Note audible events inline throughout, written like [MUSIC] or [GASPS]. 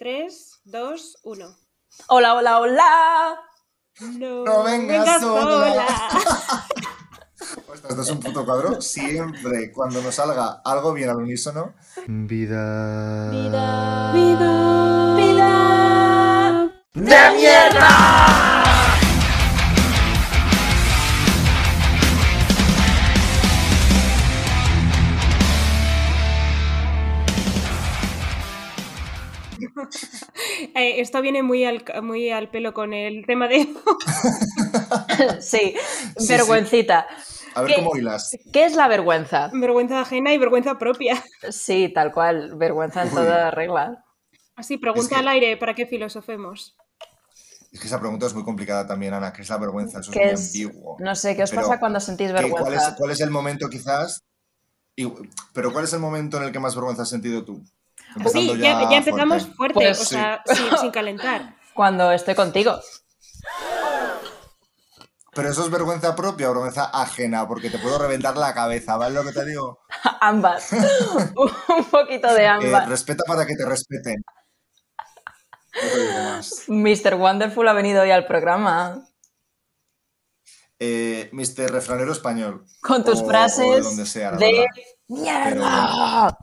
3, 2, 1. Hola, hola, hola. No, No vengas vengas sola. Ostras, [LAUGHS] esto es un puto cuadro. Siempre cuando nos salga algo bien al unísono. Vida. Vida. Vida. Vida. ¡De mierda! Eh, esto viene muy al, muy al pelo con el tema de. [LAUGHS] Sí, Sí, vergüencita. A ver ¿Qué? cómo hilas. ¿Qué es la vergüenza? vergüenza ajena y vergüenza propia. Sí, tal cual, vergüenza en toda regla. Así, pregunta Es que- al aire para que filosofemos. Es que esa pregunta es muy complicada también, Ana. ¿Qué es la vergüenza? Eso es ¿Qué muy es? ambiguo. No sé, ¿qué os Pero, pasa cuando sentís ¿Qué- vergüenza? cuál, es, cuál es el momento quizás? y- pero ¿cuál es el momento en el que más vergüenza has sentido tú? Empezando Sí, ya, ya empezamos fuerte. fuerte, Pues o sí. sea, sin, sin calentar. [LAUGHS] Cuando estoy contigo. Pero eso es vergüenza propia o vergüenza ajena, porque te puedo reventar la cabeza, ¿vale lo que te digo? [LAUGHS] Ambas. [LAUGHS] Un poquito de Eh, ambas. respeta para que te respeten. Mr. Wonderful ha venido hoy al programa Eh, Mr. Refranero Español. con tus O- o frases de donde sea, la de verdad. ¡Mierda!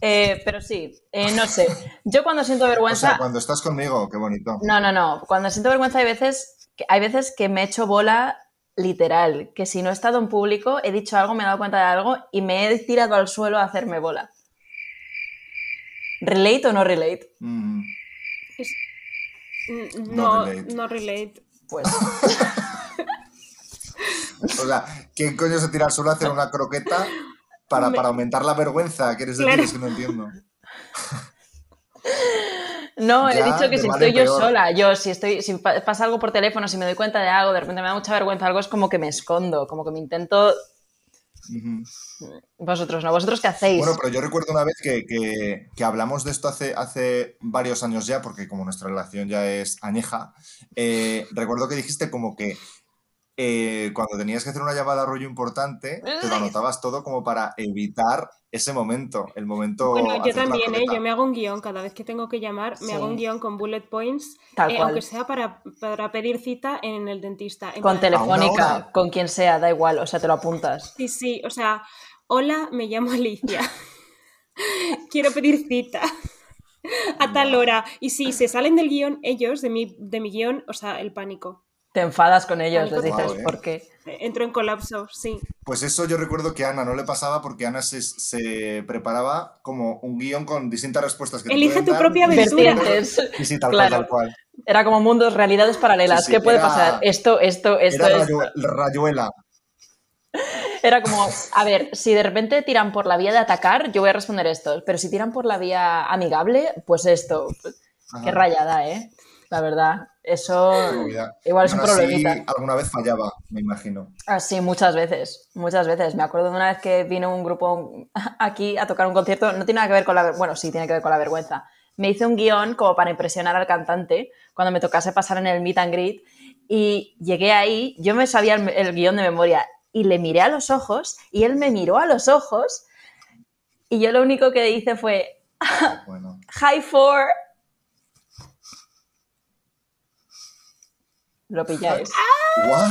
Eh, pero sí, eh, no sé. Yo cuando siento [LAUGHS] O vergüenza. sea, cuando estás conmigo, qué bonito. No, no, no. Cuando siento vergüenza hay veces que, hay veces que me he hecho bola literal. Que si no he estado en público, he dicho algo, me he dado cuenta de algo y me he tirado al suelo a hacerme bola. ¿Relate o no relate? Mm, Es- mm, No no, relate. no relate. Pues [LAUGHS] O sea, ¿quién coño se tira al suelo a hacer una croqueta para, para aumentar la vergüenza? ¿Quieres decir? Claro. Es que no entiendo. [LAUGHS] no, he dicho que si estoy yo peor. sola, yo si estoy, si pa- pasa algo por teléfono, si me doy cuenta de algo, de repente me da mucha vergüenza algo, es como que me escondo, como que me intento. Vosotros, ¿no? ¿Vosotros qué hacéis? Bueno, pero yo recuerdo una vez que, que- que hablamos de esto hace, hace varios años ya, porque como nuestra relación ya es añeja, eh, recuerdo que dijiste como que eh, cuando tenías que hacer una llamada rollo importante, te lo anotabas todo como para evitar ese momento, el momento... Bueno, yo también, ¿eh? Yo me hago un guion cada vez que tengo que llamar, me Sí. hago un guion con bullet points, Tal eh, cual. aunque sea para, para pedir cita en el dentista. en con ¿A telefónica, con quien sea, da igual, o sea, te lo apuntas. Sí, sí, o sea, hola, me llamo Alicia. [LAUGHS] Quiero pedir cita. [LAUGHS] A tal hora. Y si se salen del guion, ellos, de mi, de mi guion, o sea, el pánico. Te enfadas con ellos, les dices, eh. ¿por qué? Entro en colapso, sí. Pues eso yo recuerdo que a Ana no le pasaba porque Ana se, se preparaba como un guion con distintas respuestas que te Elige tu dar, propia aventura. Vertientes. [LAUGHS] Sí, tal Claro. cual, tal cual. Era como mundos, realidades paralelas. Sí, sí, ¿Qué puede era- pasar? Esto, esto, esto Era rayuela. Era como, a ver, si de repente tiran por la vía de atacar, yo voy a responder esto. Pero si tiran por la vía amigable, pues esto. Qué rayada, ¿eh? La verdad. Eso igual es un Aún así, problemita. alguna vez fallaba, me imagino. Así, muchas veces, muchas veces. Me acuerdo de una vez que vino un grupo aquí a tocar un concierto, no tiene nada que ver con la... Bueno, sí, tiene que ver con la vergüenza. Me hice un guion como para impresionar al cantante cuando me tocase pasar en el meet and greet y llegué ahí, yo me sabía el, el guion de memoria y le miré a los ojos y él me miró a los ojos y yo lo único que hice fue Bueno. [LAUGHS] high four. Lo pilláis. ¿What?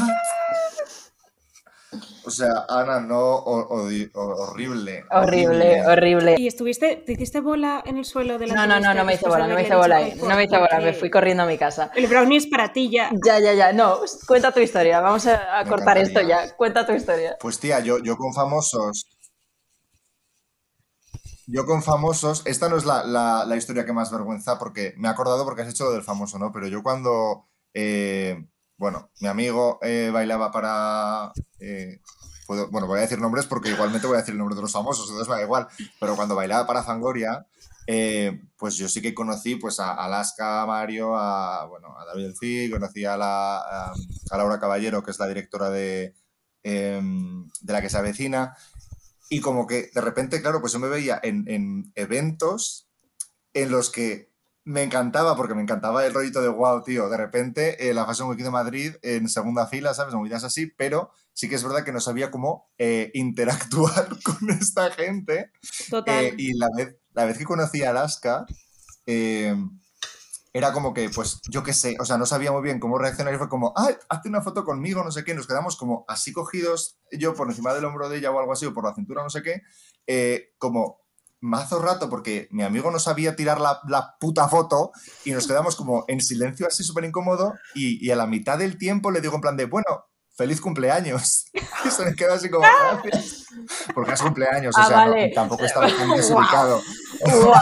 O sea, Ana, no, o- odi- o- horrible. Horrible, horrible. ¿Y estuviste, te hiciste bola en el suelo de la No, no, no, no me hice bola, no me hice bola ahí. No me hice bola, me fui corriendo a mi casa. El brownie es para ti ya. Ya, ya, ya. No, cuenta tu historia. Vamos a, cortar esto ya. Cuenta tu historia. Pues tía, yo, yo con famosos. Yo con famosos, esta no es la, la- la historia que más vergüenza, porque me he acordado porque has hecho lo del famoso, ¿no? Pero yo cuando, eh, bueno, mi amigo eh, bailaba para... eh, puedo- bueno, voy a decir nombres porque igualmente voy a decir el nombre de los famosos, entonces me da igual. Pero cuando bailaba para Fangoria, eh, pues yo sí que conocí pues a Alaska, a Mario, a, bueno, a David Elfi, conocí a, la, a Laura Caballero, que es la directora de, em, de la que se avecina. Y como que de repente, claro, pues yo me veía en, en eventos en los que me encantaba, porque me encantaba el rollito de wow, tío, de repente eh, la Fashion Week de Madrid en segunda fila, ¿sabes? Movidas así, pero sí que es verdad que no sabía cómo eh, [LAUGHS] interactuar [LAUGHS] con esta gente. Total. Eh, y la vez, la vez que conocí a Alaska, eh, era como que, pues, yo qué sé, o sea, no sabía muy bien cómo reaccionar y fue como, ay, hazte una foto conmigo, no sé qué, nos quedamos como así cogidos, yo por encima del hombro de ella o algo así, o por la cintura, no sé qué, como mazo rato porque mi amigo no sabía tirar la, la puta foto y nos quedamos como en silencio así súper incómodo y, y a la mitad del tiempo le digo en plan de, bueno, feliz cumpleaños. [LAUGHS] Y se me queda así como, gracias. Porque es cumpleaños, o Ah, sea, no- vale. tampoco estaba tan desubicado. ¡Wow!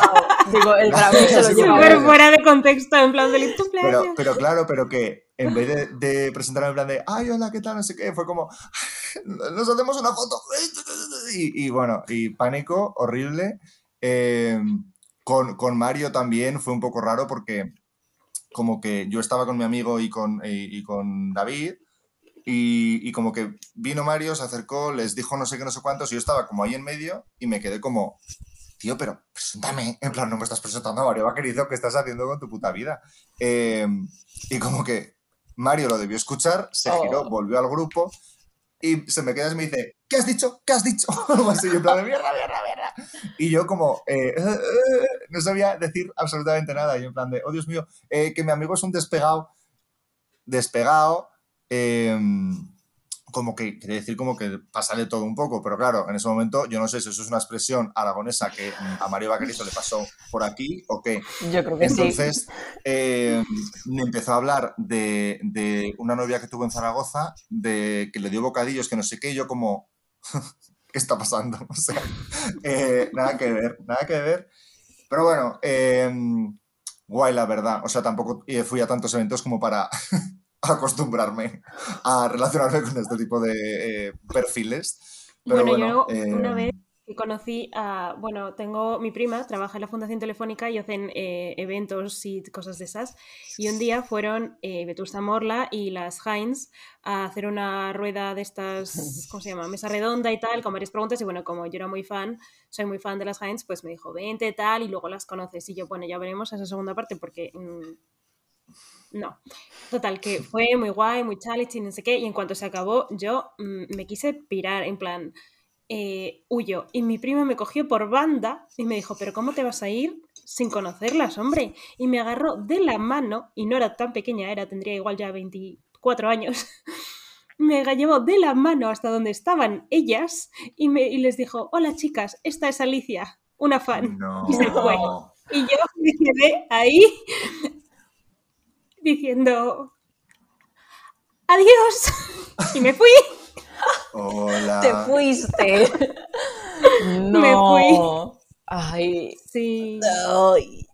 Digo, el se lo lleva. Súper fuera de contexto, en plan feliz cumpleaños. Pero, pero claro, pero que en vez de, de presentarme en plan de, ay, hola, ¿qué tal? No sé qué, fue como, [LAUGHS] nos hacemos una foto. [LAUGHS] Y, y bueno, y pánico horrible. Eh, con, con Mario también fue un poco raro porque como que yo estaba con mi amigo y con, y, y con David y, y como que vino Mario, se acercó, les dijo no sé qué, no sé cuántos y yo estaba como ahí en medio y me quedé como, tío, pero preséntame. En plan, no me estás presentando a Mario Vaquerizo, ¿qué estás haciendo con tu puta vida? Eh, y como que Mario lo debió escuchar, se Oh. giró, volvió al grupo y se me queda y me dice, ¿qué has dicho? ¿Qué has dicho? [LAUGHS] Así, en plan mierda, mierda, mierda. Y yo como, eh, [LAUGHS] no sabía decir absolutamente nada. Y en plan de, oh Dios mío, eh, que mi amigo es un despegado. Despegado. Como que quiere decir como que pasarle todo un poco, pero claro, en ese momento yo no sé si eso es una expresión aragonesa que mm, a Mario Vaquerizo le pasó por aquí o qué. Yo creo que sí. Entonces eh, me empezó a hablar de, de una novia que tuvo en Zaragoza, de que le dio bocadillos, que no sé qué, y yo como, [LAUGHS] ¿qué está pasando? [LAUGHS] O sea, eh, nada que ver, nada que ver. Pero bueno, eh, guay la verdad. O sea, tampoco eh, fui a tantos eventos como para [LAUGHS] acostumbrarme a relacionarme con este tipo de eh, perfiles. Pero bueno, bueno, yo eh, una vez que conocí a, bueno, tengo mi prima, trabaja en la Fundación Telefónica y hacen eh, eventos y cosas de esas. Y un día fueron eh, Vetusta Morla y las Heinz a hacer una rueda de estas, ¿cómo se llama? Mesa redonda y tal, con varias preguntas. Y bueno, como yo era muy fan, soy muy fan de las Heinz, pues me dijo, vente tal, y luego las conoces. Y yo, bueno, ya veremos esa segunda parte porque... mm, no. Total, que fue muy guay, muy challenge y no sé qué. Y en cuanto se acabó, yo mm, me quise pirar, en plan, eh, huyo. Y mi prima me cogió por banda y me dijo, pero ¿cómo te vas a ir sin conocerlas, hombre? Y me agarró de la mano, y no era tan pequeña, era, tendría igual ya 24 años. [LAUGHS] Me llevó de la mano hasta donde estaban ellas y, me, y les dijo, hola chicas, esta es Alicia, una fan. no. Y se fue. Y yo me quedé ahí diciendo adiós y me fui. Hola. Te fuiste. [LAUGHS] No. Me fui. Ay. Sí. ay.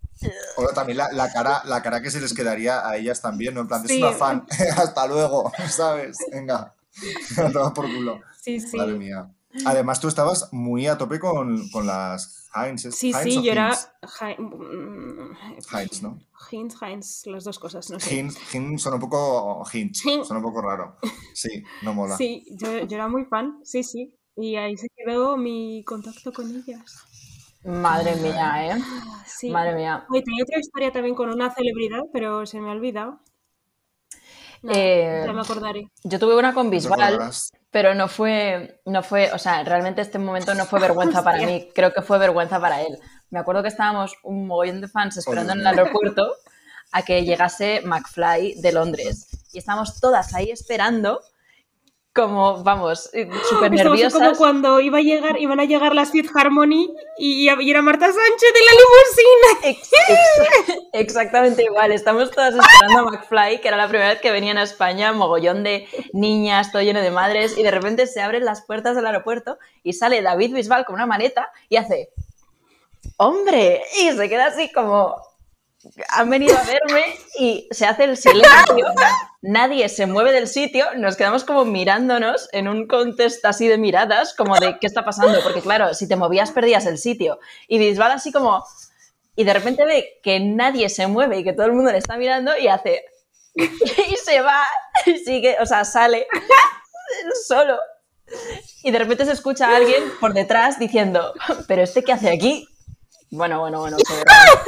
O también la, la cara, la cara que se les quedaría a ellas también, ¿no? En plan, es una fan, [LAUGHS] hasta luego, [LAUGHS] ¿sabes? Venga, tomar por culo. Sí, sí. Madre mía. Además, tú estabas muy a tope con, con las Heinz. ¿es Sí, Heinz sí, yo era Heinz? Mm, Heinz, ¿no? Heinz, Heinz, las dos cosas, no sé. Heinz, Heinz suena un poco Hin- suena un poco raro. Sí, no mola. Sí, yo, yo era muy fan, sí, sí. Y ahí se quedó mi contacto con ellas. Madre mía, ¿eh? Sí. Madre mía. Oye, tenía otra historia también con una celebridad, pero se me ha olvidado. Nada, Eh, ya me acordaré. Yo tuve una con ¿Te Bisbal? Pero no fue, no fue, o sea, realmente este momento no fue vergüenza para mí, creo que fue vergüenza para él. Me acuerdo que estábamos un mogollón de fans esperando en el aeropuerto a que llegase McFly de Londres. Y estábamos todas ahí esperando, como, vamos, eh, [LAUGHS] súper nerviosas. como cuando iba a llegar, iban a llegar las Fifth Harmony y, y era Marta Sánchez de la limusina. Ex- ex- exactamente igual. Estamos todas esperando a McFly, que era la primera vez que venían a España, mogollón de niñas, todo lleno de madres, y de repente se abren las puertas del aeropuerto y sale David Bisbal con una maleta y hace ¡Hombre! Y se queda así como han venido a verme y se hace el silencio, nadie se mueve del sitio, nos quedamos como mirándonos en un contexto así de miradas, como de ¿qué está pasando? Porque claro, si te movías perdías el sitio. Y Bisbal así como... Y de repente ve que nadie se mueve y que todo el mundo le está mirando y hace... Y se va, y sigue, o sea, sale solo. Y de repente se escucha a alguien por detrás diciendo, ¿pero este qué hace aquí? Bueno, bueno, bueno, qué [LAUGHS] vergüenza.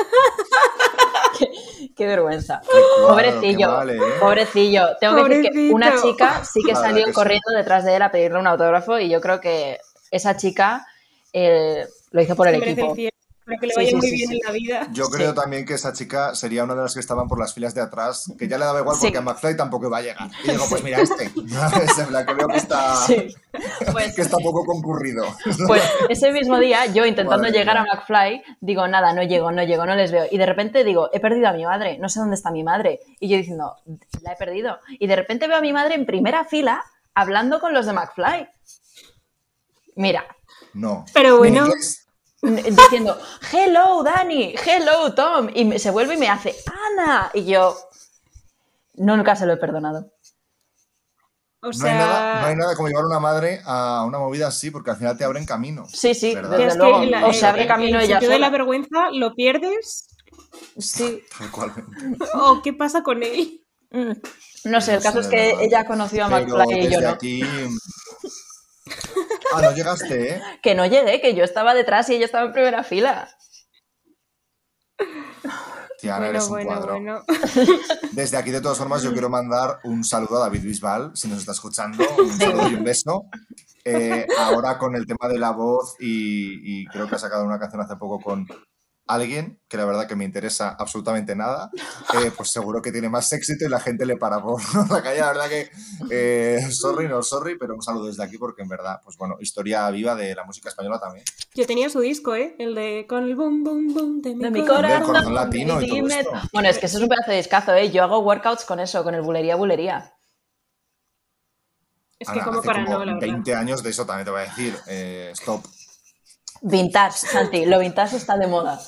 qué, qué vergüenza. cuadro, Pobrecillo, qué vale, ¿eh? pobrecillo. Tengo que decir que una chica sí que salió que sí. corriendo detrás de él a pedirle un autógrafo y yo creo que esa chica eh, lo hizo por el equipo. el. Para que le vaya sí, muy sí, bien sí. en la vida. Yo Sí. creo también que esa chica sería una de las que estaban por las filas de atrás, que ya le daba igual Sí. porque a McFly tampoco iba a llegar. Y digo, pues mira este. [LAUGHS] Es la que veo que está, Sí. Pues, [LAUGHS] que está poco concurrido. pues [LAUGHS] ese mismo día, yo intentando Madre llegar a. McFly, digo, nada, no llego, no llego, no les veo. Y de repente digo, he perdido a mi madre, no sé dónde está mi madre. Y yo diciendo, la he perdido. Y de repente veo a mi madre en primera fila hablando con los de McFly. Mira, No. Pero bueno, diciendo, hello Dani, hello Tom. Y me- se vuelve y me hace, Ana. Y yo, nunca se lo he perdonado. o No, sea, hay nada, no hay nada como llevar una madre a una movida así, porque al final te abren camino. Sí, sí, ¿Verdad? desde es que luego. la- o se abre el- camino el ella sentido de la vergüenza lo pierdes Sí. Tal cual. o qué pasa con él. Mm. No sé, el No caso es que ella conoció a McFly y yo no. aquí... Ah, no llegaste, ¿eh? [LAUGHS] Que no llegué, que yo estaba detrás y ella estaba en primera fila. Tía, bueno, eres un bueno, cuadro. bueno. [LAUGHS] Desde aquí, de todas formas, yo quiero mandar un saludo a David Bisbal, si nos está escuchando, un saludo y un beso. Eh, ahora con el tema de la voz y, y creo que ha sacado una canción hace poco con alguien, que la verdad que me interesa absolutamente nada, [LAUGHS] eh, pues seguro que tiene más éxito y la gente le para por la calle. La verdad que, eh, sorry, no sorry, pero un saludo desde aquí porque en verdad, pues bueno, historia viva de la música española también. Yo tenía su disco, ¿eh? El de con el boom, boom, boom de mi, De mi corazón. Corazón. latino y todo esto. Bueno, es que eso es un pedazo de discazo, ¿eh? Yo hago workouts con eso, con el bulería bulería. Es que Ana, como hace para como no, la verdad. 20 años de eso también te voy a decir. eh, stop. Vintage, Santi, lo vintage está de moda.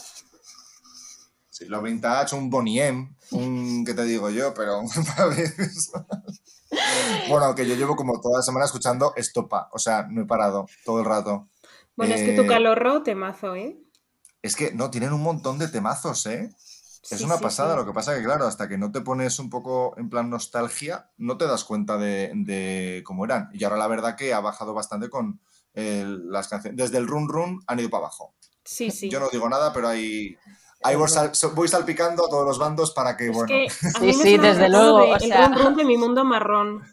Sí, lo vintage, un Boniem, un, ¿qué te digo yo? Pero, [LAUGHS] bueno, que yo llevo como toda la semana escuchando Estopa, o sea, no he parado todo el rato. Bueno, es que tu Eh, calorro te mazo, ¿eh? Es que, no, tienen un montón de temazos, ¿eh? Es una sí, pasada, lo que pasa que, claro, hasta que no te pones un poco en plan nostalgia, no te das cuenta de, de cómo eran. Y ahora la verdad que ha bajado bastante con eh, las canciones. Desde el Run Run han ido para abajo. Sí, sí. Yo no digo nada, pero ahí, ahí voy, sal- voy salpicando a todos los bandos para que, es bueno... que [LAUGHS] a Sí, sí, desde luego, de o el sea- rum rum de mi mundo marrón.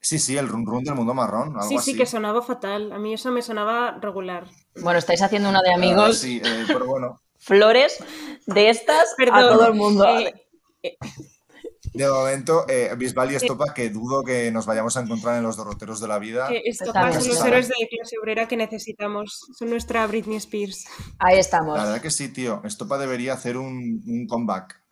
Sí, sí, el Run Run del mundo marrón, algo Sí, así. sí, que sonaba fatal. A mí eso me sonaba regular. Bueno, estáis haciendo una de Ah, amigos, sí, eh, pero bueno, [LAUGHS] flores de estas a Perdón. todo el mundo. eh, de momento, eh, Bisbal y Estopa, que dudo que nos vayamos a encontrar en los derroteros de la vida. que estos Estamos- son los héroes de clase obrera que necesitamos. Son nuestra Britney Spears. Ahí estamos. La verdad que sí, tío. Estopa debería hacer un, un comeback.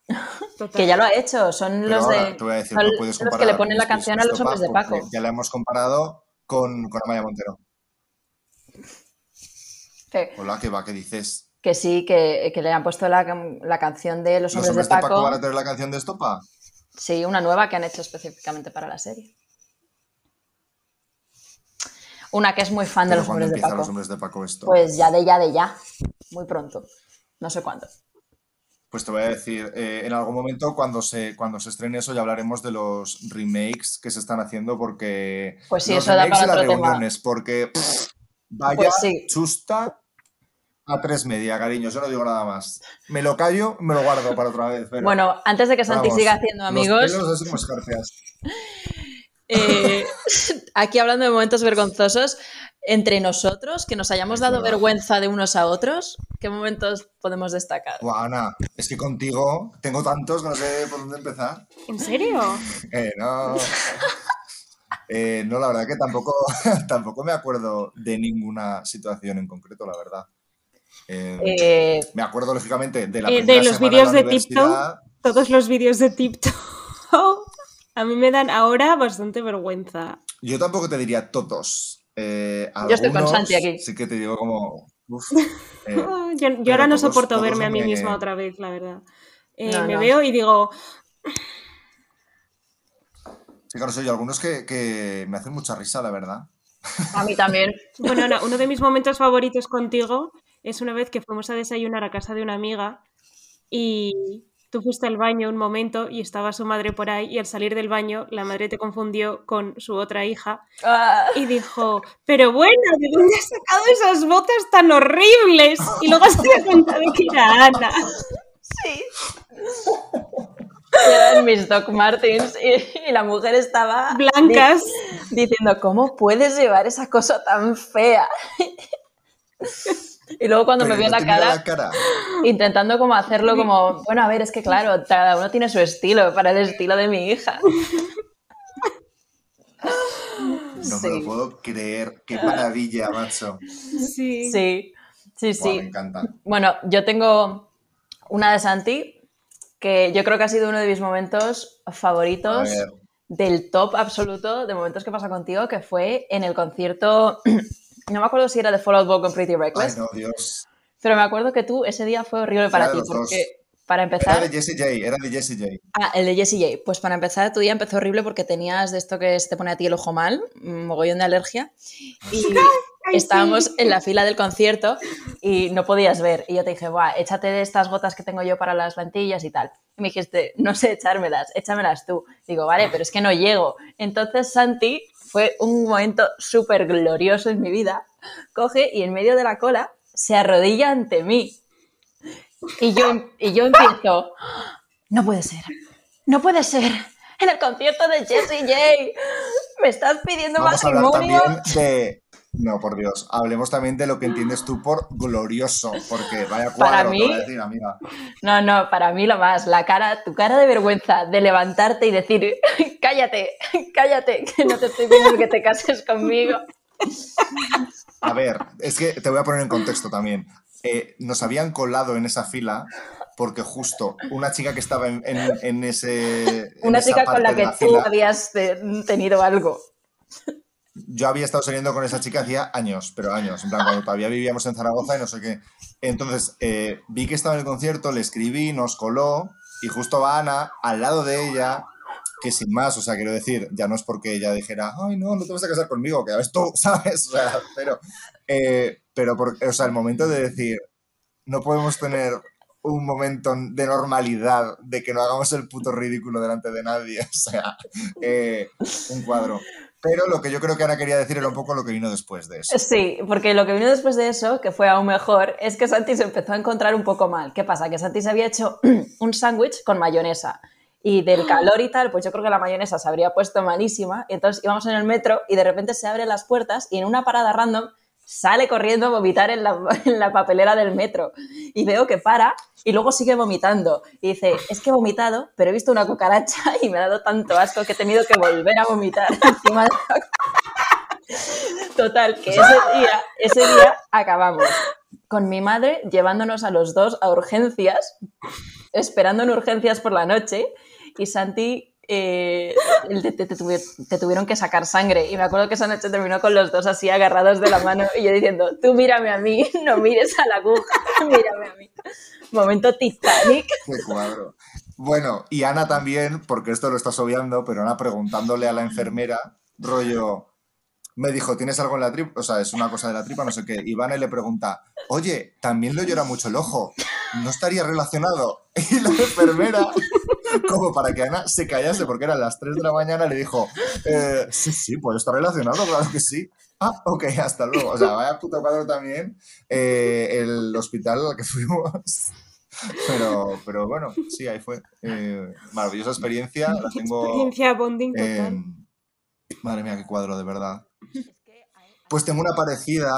Total. Que ya lo ha hecho, son Pero los ahora de. te voy a decir, no puedes los que le ponen la canción a los Estopa hombres de Paco. Ya la hemos comparado con, con Amaya Montero. Hola, ¿qué va? ¿Qué dices? que sí, que, que le han puesto la, la canción de los ¿Los hombres, hombres de de Paco. Paco van a tener la canción de Estopa? Sí, una nueva que han hecho específicamente para la serie. Una que es muy fan de los hombres de Paco. los hombres de Paco esto? Pues ya de ya de ya. Muy pronto. No sé cuándo. Pues te voy a decir, eh, en algún momento cuando se, cuando se estrene eso ya hablaremos de los remakes que se están haciendo porque... Pues sí, los eso da para las tema. reuniones, porque pff, vaya Pues sí. chusta a tres media, cariño, yo no digo nada más. Me lo callo, me lo guardo para otra vez. pero, Bueno, antes de que Santi vamos, siga haciendo los amigos, pelos como escarpias. [LAUGHS] eh, aquí hablando de momentos vergonzosos, entre nosotros, que nos hayamos dado vergüenza de unos a otros, ¿qué momentos podemos destacar? Buah, Ana, es que contigo tengo tantos que no sé por dónde empezar. ¿En serio? [LAUGHS] Eh, no. Eh, no, la verdad que tampoco, [LAUGHS] tampoco me acuerdo de ninguna situación en concreto, la verdad. Eh, Eh, me acuerdo, lógicamente, de la Eh, primera de los vídeos la de TikTok. Todos los vídeos de TikTok a mí me dan ahora bastante vergüenza. Yo tampoco te diría todos. Eh, Yo estoy con algunos Santi aquí. Sí que te digo como... uf, [LAUGHS] Yo, ahora no todos- soporto todos verme a mí me- misma otra vez, la verdad. Eh, No, me no. veo y digo, sí, claro, soy algunos que, que me hacen mucha risa, la verdad. a mí también. [LAUGHS] Bueno, no, uno de mis momentos favoritos contigo es una vez que fuimos a desayunar a casa de una amiga y tú fuiste al baño un momento y estaba su madre por ahí y al salir del baño la madre te confundió con su otra hija Ah, y dijo, pero bueno, ¿de dónde has sacado esas botas tan horribles? Y luego se dio cuenta de que era Ana. sí. [LAUGHS] Eran mis Doc Martens y, y la mujer estaba Blancas. di- diciendo, ¿cómo puedes llevar esa cosa tan fea? [LAUGHS] Y luego cuando Pero me vio no la cara, la cara. intentando como hacerlo como, bueno, a ver, es que claro, cada uno tiene su estilo, para el estilo de mi hija. [LAUGHS] No me Sí. lo puedo creer. Qué maravilla, macho. Sí. Sí, sí, Buah, me encanta. Bueno, yo tengo una de Santi que yo creo que ha sido uno de mis momentos favoritos del top absoluto de momentos que pasa contigo, que fue en el concierto, [CLEARS THROAT] no me acuerdo si era de Fall Out Boy con Pretty Ay, Reckless, no, Dios. pero me acuerdo que tú ese día fue horrible para Era ti, dos. porque para Era empezar... de Jessie J, era de Jessie J. Ah, el de Jessie J. Pues para empezar, tu día empezó horrible porque tenías de esto que se te pone a ti el ojo mal, un mogollón de alergia. Y [LAUGHS] Ay, estábamos sí. en la fila del concierto y no podías ver. Y yo te dije, Buah, échate de estas gotas que tengo yo para las lentillas y tal. Y me dijiste, no sé echármelas, échamelas tú. Digo, vale, pero es que no llego. Entonces Santi fue un momento súper glorioso en mi vida. Coge y en medio de la cola se arrodilla ante mí. Y yo, y yo empiezo, no puede ser, no puede ser. En el concierto de Jessie J. Me estás pidiendo Vamos a hablar matrimonio. también de. No, por Dios. Hablemos también de lo que entiendes tú por glorioso. Porque vaya cuadro, Para te mí- voy a decir, amiga. No, no, para mí lo más, la cara, tu cara de vergüenza de levantarte y decir, [LAUGHS] cállate, [LAUGHS] cállate, que no te estoy pidiendo que te cases conmigo. A ver, es que te voy a poner en contexto también. Eh, nos habían colado en esa fila porque justo una chica que estaba en, en- en ese. Una chica con la que tú fila, habías tenido algo. Yo había estado saliendo con esa chica hacía años, pero años, en plan, cuando todavía vivíamos en Zaragoza y no sé qué. Entonces, eh, vi que estaba en el concierto, le escribí, nos coló, y justo va Ana al lado de ella, que sin más, o sea, quiero decir, ya no es porque ella dijera, ay, no, no te vas a casar conmigo, que ya ves tú, [LAUGHS] ¿sabes? O sea, pero, eh, pero por- o sea, el momento de decir, no podemos tener un momento de normalidad, de que no hagamos el puto ridículo delante de nadie, [LAUGHS] o sea, eh, un cuadro. Pero lo que yo creo que Ana quería decir era un poco lo que vino después de eso. Sí, porque lo que vino después de eso, que fue aún mejor, es que Santi se empezó a encontrar un poco mal. ¿Qué pasa? Que Santi se había hecho [CLEARS THROAT] un sándwich con mayonesa. Y del calor y tal, pues yo creo que la mayonesa se habría puesto malísima. Y entonces íbamos en el metro y de repente se abren las puertas y en una parada random sale corriendo a vomitar en la, [LAUGHS] en la papelera del metro. Y veo que para y luego sigue vomitando. Y dice, es que he vomitado, pero he visto una cucaracha [LAUGHS] y me ha dado tanto asco que he tenido que volver a vomitar [LAUGHS] encima de la Total, que ese día, ese día acabamos con mi madre llevándonos a los dos a urgencias, esperando en urgencias por la noche, y Santi eh, te, te- te tuvi- te tuvieron que sacar sangre. Y me acuerdo que esa noche terminó con los dos así agarrados de la mano y yo diciendo, tú mírame a mí, no mires a la aguja, [LAUGHS] mírame a mí. Momento Titanic. Qué cuadro. Bueno, y Ana también, porque esto lo estás obviando, pero Ana preguntándole a la enfermera, rollo, me dijo, ¿tienes algo en la tripa? O sea, es una cosa de la tripa, no sé qué. Y Vane le pregunta, oye, también le llora mucho el ojo, ¿no estaría relacionado? [LAUGHS] Y la enfermera, como para que Ana se callase, porque eran las 3 de la mañana, le dijo, "Eh, sí, sí, puede estar relacionado, claro que sí. Ah, ok, hasta luego. O sea, vaya puto cuadro también eh, el hospital al que fuimos. Pero, pero bueno, sí, ahí fue. Eh, maravillosa experiencia. La tengo. Experiencia bonding total. Madre mía, qué cuadro, de verdad. Pues tengo una parecida.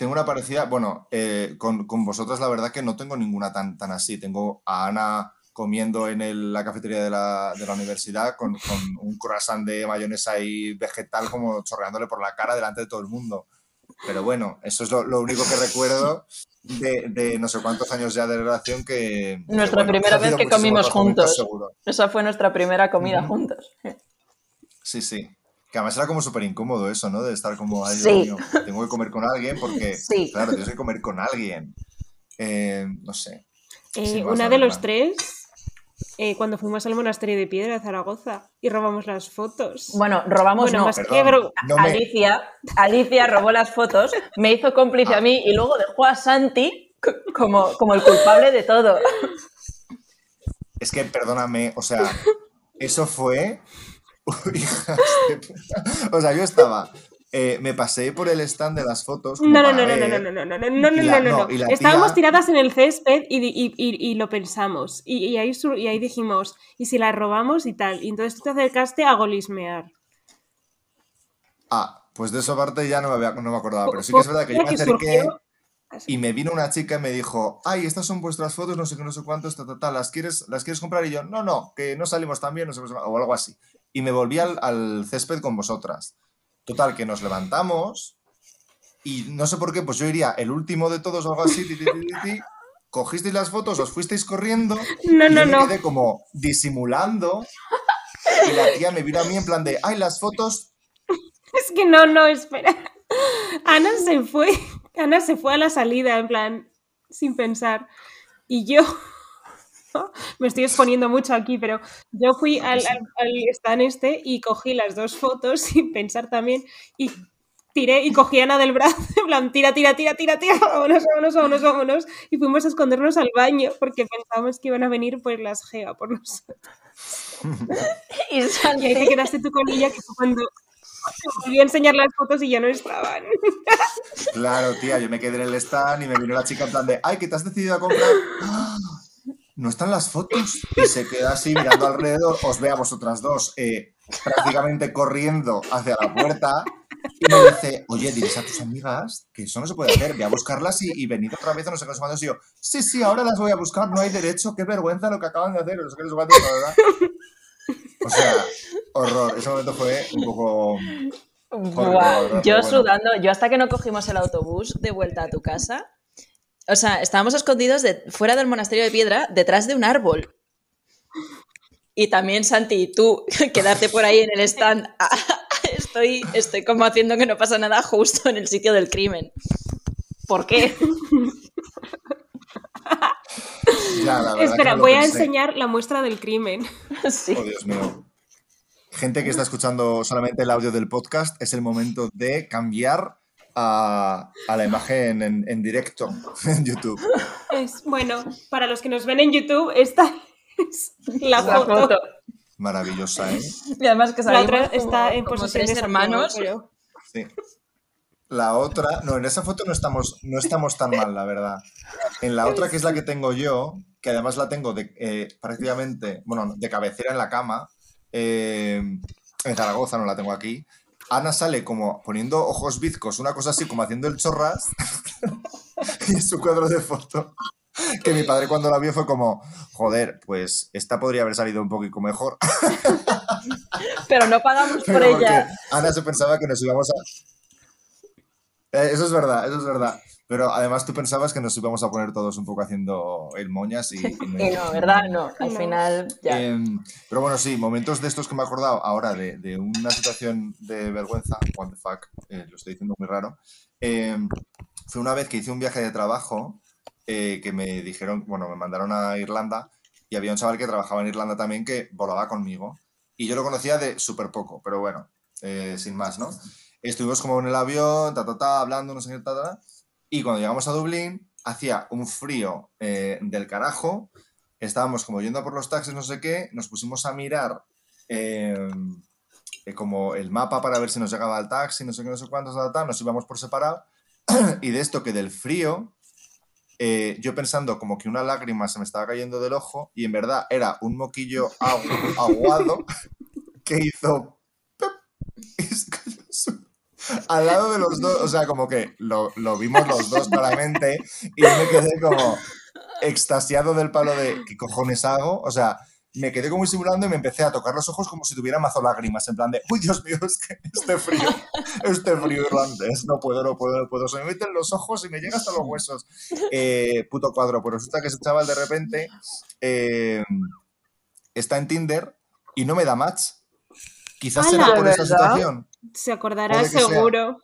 Tengo una parecida. Bueno, eh, con, con vosotras, la verdad que no tengo ninguna tan, tan así. Tengo a Ana comiendo en el- la cafetería de la, de la universidad con, con un croissant de mayonesa y vegetal como chorreándole por la cara delante de todo el mundo. Pero bueno, eso es lo, lo único que recuerdo de, de no sé cuántos años ya de relación que... Nuestra bueno, primera vez que comimos juntos. Esa fue nuestra primera comida juntos. Sí, sí. Que además era como súper incómodo eso, ¿no? De estar como, ay, Sí. mío, tengo que comer con alguien porque, Sí. claro, tienes que comer con alguien. Eh, no sé. Eh, una de los tres, eh, cuando fuimos al monasterio de Piedra de Zaragoza y robamos las fotos. Bueno, robamos Bueno, no. más que Perdón, no me- Alicia, Alicia robó las fotos, me hizo cómplice a mí y luego dejó a Santi como, como el culpable de todo. Es que, perdóname, o sea, eso fue... Uy, [LAUGHS] hijas de puta. O sea, yo estaba... eh, me pasé por el stand de las fotos. No, no, no, no, no, no, no, no, no, no, la- no, no, no, Estábamos tía- tiradas en el césped y, y- y- y lo pensamos. Y, y ahí, sur- y ahí dijimos, ¿y si la robamos y tal? Y entonces tú te acercaste a golismear. Ah, pues de esa parte ya no me, había- no me acordaba, pero sí que es verdad que yo me acerqué... Y me vino una chica y me dijo, ay, estas son vuestras fotos, no sé qué, no sé cuánto, ta, ta, ta, ¿las quieres, ¿las quieres comprar? Y yo, no, no, que no salimos tan bien, no sé, o algo así. Y me volví al, al césped con vosotras. Total, que nos levantamos y no sé por qué, pues yo iría el último de todos o algo así, ti, ti, ti, cogisteis las fotos, os fuisteis corriendo No, y no, yo me no. quedé como disimulando y la tía me vino a mí en plan de, ay, las fotos, Es que no, no, espera. Ana se fue. Ana se fue a la salida, en plan, sin pensar. Y yo. [LAUGHS] Me estoy exponiendo mucho aquí, pero yo fui al, al, al stand este y cogí las dos fotos [LAUGHS] sin pensar también. Y tiré y cogí a Ana del brazo, [LAUGHS] en plan, tira, tira, tira, tira, tira, vámonos, vámonos, vámonos, vámonos. Y fuimos a escondernos al baño porque pensábamos que iban a venir pues las GEA por nosotros. Y Y ahí te quedaste tú con ella, que fue cuando te volví a enseñar las fotos y ya no estaban. claro, tía, yo me quedé en el stand y me vino la chica en plan de, ay, que te has decidido a comprar. No están las fotos. Y se queda así mirando alrededor, os ve a vosotras dos eh, prácticamente corriendo hacia la puerta y me dice, oye, diles a tus amigas que eso no se puede hacer, ve a buscarlas y, y venid otra vez a no sé qué, cuántos. Y yo, sí, sí, ahora las voy a buscar, no hay derecho, qué vergüenza lo que acaban de hacer, no sé qué, la verdad. O sea, horror. Ese momento fue un poco... Buah, la verdad, yo bueno. sudando, yo hasta que no cogimos el autobús de vuelta a tu casa, o sea, estábamos escondidos de, fuera del monasterio de piedra, detrás de un árbol. Y también, Santi, tú [LAUGHS] quedarte por ahí en el stand, [LAUGHS] estoy, estoy como haciendo que no pasa nada justo en el sitio del crimen. ¿Por qué? [LAUGHS] Ya, la verdad Espera, no voy a enseñar la muestra del crimen. Sí. Oh, Dios mío. Gente que está escuchando solamente el audio del podcast, es el momento de cambiar a, a la imagen en, en directo [LAUGHS] en YouTube. Es, bueno, para los que nos ven en YouTube, esta [LAUGHS] es la La foto. foto. Maravillosa, ¿eh? Y además que La otra como- está en posesión de hermanos. Pero- Sí. La otra, no, en esa foto no estamos, no estamos tan mal, la verdad. En la otra, que es la que tengo yo, que además la tengo de, eh, prácticamente, bueno, de cabecera en la cama, eh, en Zaragoza, no la tengo aquí. Ana sale como poniendo ojos bizcos, una cosa así, como haciendo el chorras, [LAUGHS] y es su cuadro de foto. Que mi padre cuando la vio fue como, joder, pues esta podría haber salido un poquito mejor. [LAUGHS] Pero no pagamos por Pero ella. Ana se pensaba que nos íbamos a. Eh, eso es verdad, eso es verdad. Pero además tú pensabas que nos íbamos a poner todos un poco haciendo el moñas y, y [LAUGHS] Y no, ¿verdad? No, al final ya. Em, pero bueno, sí, momentos de estos que me he acordado ahora de, de una situación de vergüenza, what the fuck, eh, lo estoy diciendo muy raro. Em, fue una vez que hice un viaje de trabajo eh, que me dijeron, bueno, me mandaron a Irlanda y había un chaval que trabajaba en Irlanda también que volaba conmigo. Y yo lo conocía de súper poco, pero bueno, eh, sin más, ¿no? Estuvimos como en el avión, ta, ta, ta, hablando, no sé qué, ta, ta, ta. Y cuando llegamos a Dublín, hacía un frío eh, del carajo. Estábamos como yendo por los taxis, no sé qué. Nos pusimos a mirar eh, eh, como el mapa para ver si nos llegaba el taxi, no sé qué, no sé cuántos. Nos íbamos por separado. [CLEARS THROAT] y de esto que del frío, eh, yo pensando como que una lágrima se me estaba cayendo del ojo y en verdad era un moquillo agu- aguado [LAUGHS] que hizo... al lado de los dos, o sea, como que lo, lo vimos los dos claramente y yo me quedé como extasiado del palo de ¿qué cojones hago? O sea, me quedé como simulando y me empecé a tocar los ojos como si tuviera mazo lágrimas, en plan de, uy, Dios mío, es que este frío, este frío irlandés, no puedo, no puedo, no puedo, se me meten los ojos y me llega hasta los huesos. Eh, puto cuadro, pues resulta que ese chaval de repente eh, está en Tinder y no me da match. Quizás ¡Hala! será por ¿De esa situación. Se acordará sea. seguro.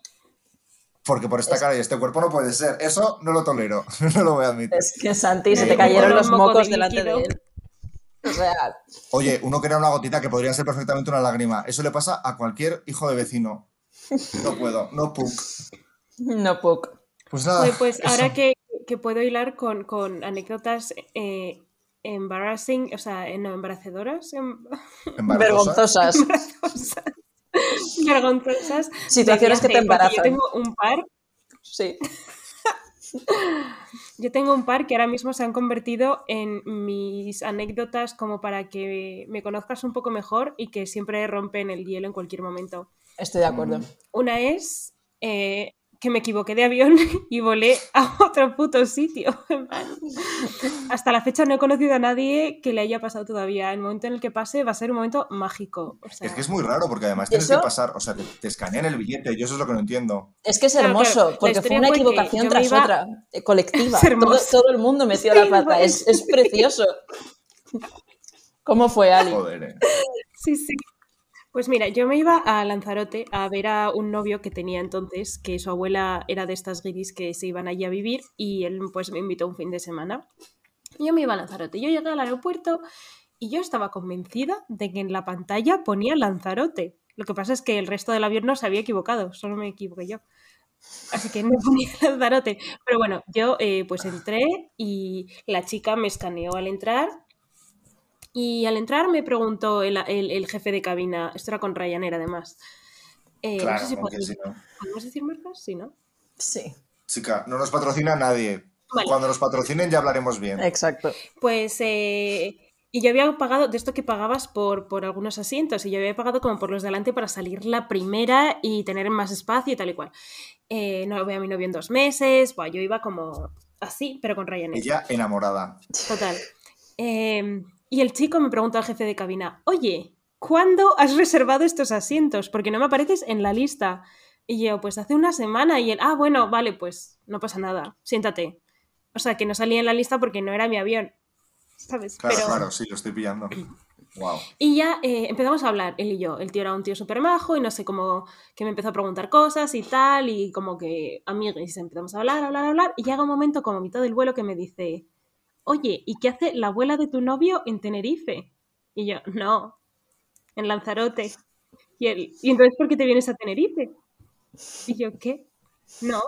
Porque por esta cara y este cuerpo no puede ser. Eso no lo tolero. [LAUGHS] No lo voy a admitir. Es que Santi, se te cayeron los mocos delante de él. Sea, Oye, uno que era una gotita que podría ser perfectamente una lágrima. Eso le pasa a cualquier hijo de vecino. No puedo, no puc. no puc. Pues nada. Oye, pues eso. ahora que, que puedo hilar con, con anécdotas eh, embarrassing, o sea, eh, no, embarazadoras, em- Embarazosa. Vergonzosas. [LAUGHS] vergonzosas. [LAUGHS] Situaciones que te embarazan. Yo tengo un par, Sí. [LAUGHS] yo tengo un par que ahora mismo se han convertido en mis anécdotas como para que me conozcas un poco mejor y que siempre rompen el hielo en cualquier momento. Estoy de acuerdo. Una es, eh, que me equivoqué de avión [LAUGHS] y volé a otro puto sitio. [LAUGHS] Hasta la fecha no he conocido a nadie que le haya pasado todavía. El momento en el que pase va a ser un momento mágico. O sea, Es que es muy raro porque además tienes ¿Eso? que pasar, o sea, te, te escanean el billete, yo eso es lo que no entiendo. Es que es hermoso, claro. Porque fue una equivocación tras iba- otra, eh, colectiva. [LAUGHS] Todo el mundo metió Sí, la pata. pues. Es, es precioso. ¿Cómo fue, Ali? Joder, eh. Sí, sí. Pues mira, yo me iba a Lanzarote a ver a un novio que tenía entonces, que su abuela era de estas guiris que se iban allí a vivir y él pues me invitó un fin de semana. Yo me iba a Lanzarote. Yo llegué al aeropuerto y yo estaba convencida de que en la pantalla ponía Lanzarote. Lo que pasa es que el resto del avión no se había equivocado, solo me equivoqué yo. Así que no [LAUGHS] ponía Lanzarote. Pero bueno, yo eh, pues entré y la chica me escaneó al entrar y al entrar me preguntó el, el- el jefe de cabina, esto era con Ryanair además. eh, no Claro, sé si podemos, si no. ¿podemos decir marcas, sí, ¿no? Sí, Chica, no nos patrocina nadie. Vale. Cuando nos patrocinen ya hablaremos bien. exacto. Pues, eh, y yo había pagado, de esto que pagabas por, por algunos asientos, y yo había pagado como por los de delante para salir la primera y tener más espacio y tal y cual. Eh, no veo a mi novio en dos meses, buah, yo iba como así, pero con Ryanair. Ella enamorada. Total. Eh, y el chico me preguntó al jefe de cabina, oye, ¿cuándo has reservado estos asientos? Porque no me apareces en la lista. Y yo, pues hace una semana. Y él, ah, bueno, vale, pues no pasa nada, siéntate. O sea, que no salía en la lista porque no era mi avión. ¿Sabes? Claro, Pero- claro, sí, lo estoy pillando. Wow. y ya eh, empezamos a hablar, él y yo. El tío era un tío súper majo y no sé cómo, que me empezó a preguntar cosas y tal, y como que amigues, empezamos a hablar, hablar, hablar, y llega un momento como a mitad del vuelo que me dice, oye, ¿y qué hace la abuela de tu novio en Tenerife? Y yo, no, en Lanzarote. Y él, ¿y entonces por qué te vienes a Tenerife? Y yo, ¿qué? No.